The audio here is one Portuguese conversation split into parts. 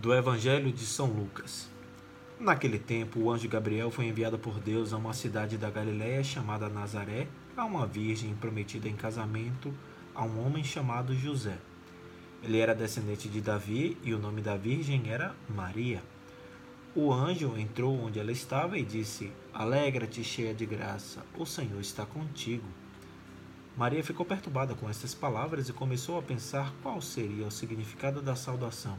do Evangelho de São Lucas. Naquele tempo, o anjo Gabriel foi enviado por Deus a uma cidade da Galiléia chamada Nazaré, a uma virgem prometida em casamento a um homem chamado José. Ele era descendente de Davi e o nome da virgem era Maria. O anjo entrou onde ela estava e disse: Alegra-te, cheia de graça, o Senhor está contigo. Maria ficou perturbada com estas palavras e começou a pensar qual seria o significado da saudação.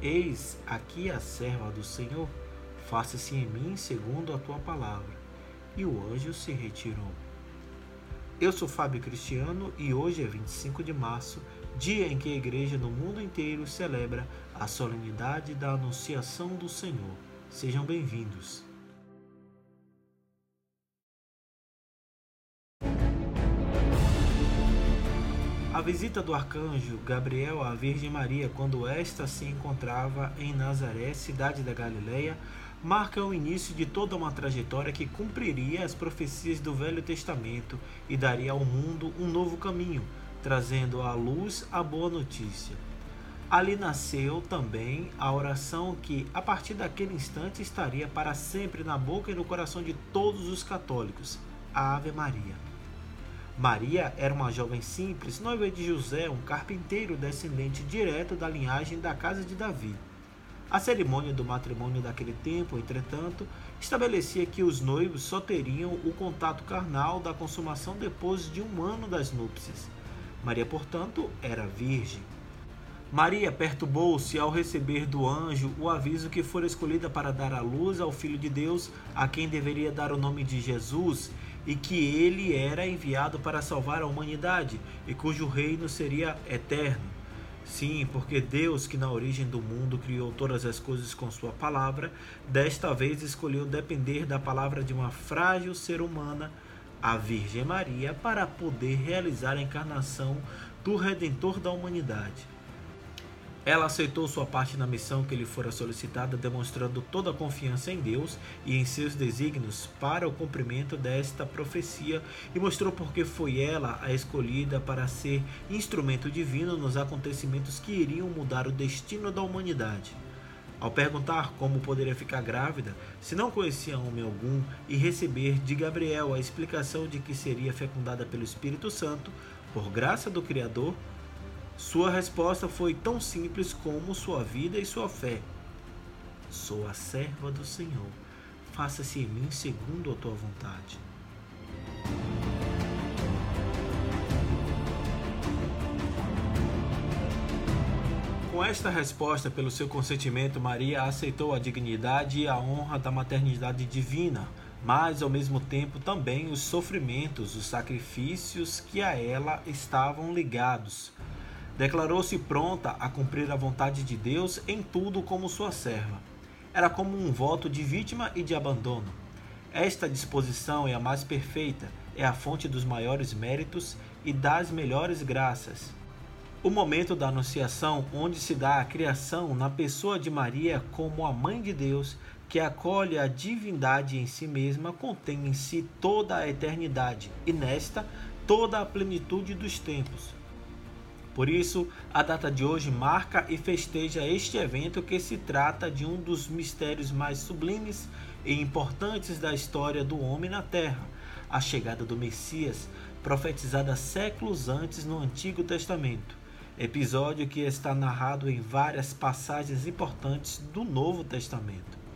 Eis aqui a serva do Senhor, faça-se em mim segundo a tua palavra. E o anjo se retirou. Eu sou Fábio Cristiano e hoje é 25 de março, dia em que a igreja no mundo inteiro celebra a solenidade da Anunciação do Senhor. Sejam bem-vindos. A visita do arcanjo Gabriel à Virgem Maria, quando esta se encontrava em Nazaré, cidade da Galileia, marca o início de toda uma trajetória que cumpriria as profecias do Velho Testamento e daria ao mundo um novo caminho, trazendo à luz a boa notícia. Ali nasceu também a oração que, a partir daquele instante, estaria para sempre na boca e no coração de todos os católicos: a Ave Maria. Maria era uma jovem simples, noiva de José, um carpinteiro descendente direto da linhagem da casa de Davi. A cerimônia do matrimônio daquele tempo, entretanto, estabelecia que os noivos só teriam o contato carnal da consumação depois de um ano das núpcias. Maria, portanto, era virgem. Maria perturbou-se ao receber do anjo o aviso que fora escolhida para dar à luz ao Filho de Deus, a quem deveria dar o nome de Jesus, e que ele era enviado para salvar a humanidade e cujo reino seria eterno. Sim, porque Deus, que na origem do mundo criou todas as coisas com Sua palavra, desta vez escolheu depender da palavra de uma frágil ser humana, a Virgem Maria, para poder realizar a encarnação do Redentor da humanidade. Ela aceitou sua parte na missão que lhe fora solicitada, demonstrando toda a confiança em Deus e em seus desígnios para o cumprimento desta profecia e mostrou porque foi ela a escolhida para ser instrumento divino nos acontecimentos que iriam mudar o destino da humanidade. Ao perguntar como poderia ficar grávida, se não conhecia homem algum, e receber de Gabriel a explicação de que seria fecundada pelo Espírito Santo, por graça do Criador, sua resposta foi tão simples como sua vida e sua fé. Sou a serva do Senhor. Faça-se em mim segundo a tua vontade. Com esta resposta, pelo seu consentimento, Maria aceitou a dignidade e a honra da maternidade divina, mas ao mesmo tempo também os sofrimentos, os sacrifícios que a ela estavam ligados. Declarou-se pronta a cumprir a vontade de Deus em tudo como sua serva. Era como um voto de vítima e de abandono. Esta disposição é a mais perfeita, é a fonte dos maiores méritos e das melhores graças. O momento da Anunciação, onde se dá a criação na pessoa de Maria como a Mãe de Deus, que acolhe a divindade em si mesma, contém em si toda a eternidade e nesta toda a plenitude dos tempos. Por isso, a data de hoje marca e festeja este evento que se trata de um dos mistérios mais sublimes e importantes da história do homem na Terra, a chegada do Messias, profetizada séculos antes no Antigo Testamento. Episódio que está narrado em várias passagens importantes do Novo Testamento.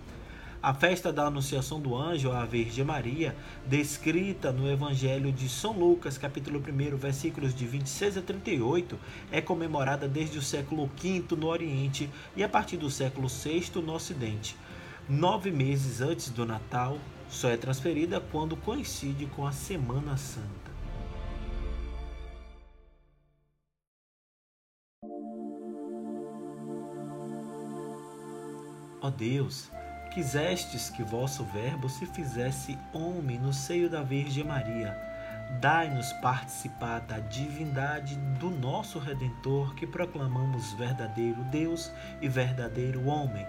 A festa da Anunciação do Anjo à Virgem Maria, descrita no Evangelho de São Lucas, capítulo 1, versículos de 26 a 38, é comemorada desde o século V no Oriente e a partir do século VI no Ocidente. Nove meses antes do Natal, só é transferida quando coincide com a Semana Santa. Ó Deus, quisestes que vosso Verbo se fizesse homem no seio da Virgem Maria. Dai-nos participar da divindade do nosso Redentor, que proclamamos verdadeiro Deus e verdadeiro homem,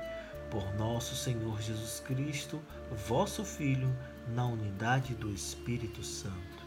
por nosso Senhor Jesus Cristo, vosso Filho, na unidade do Espírito Santo.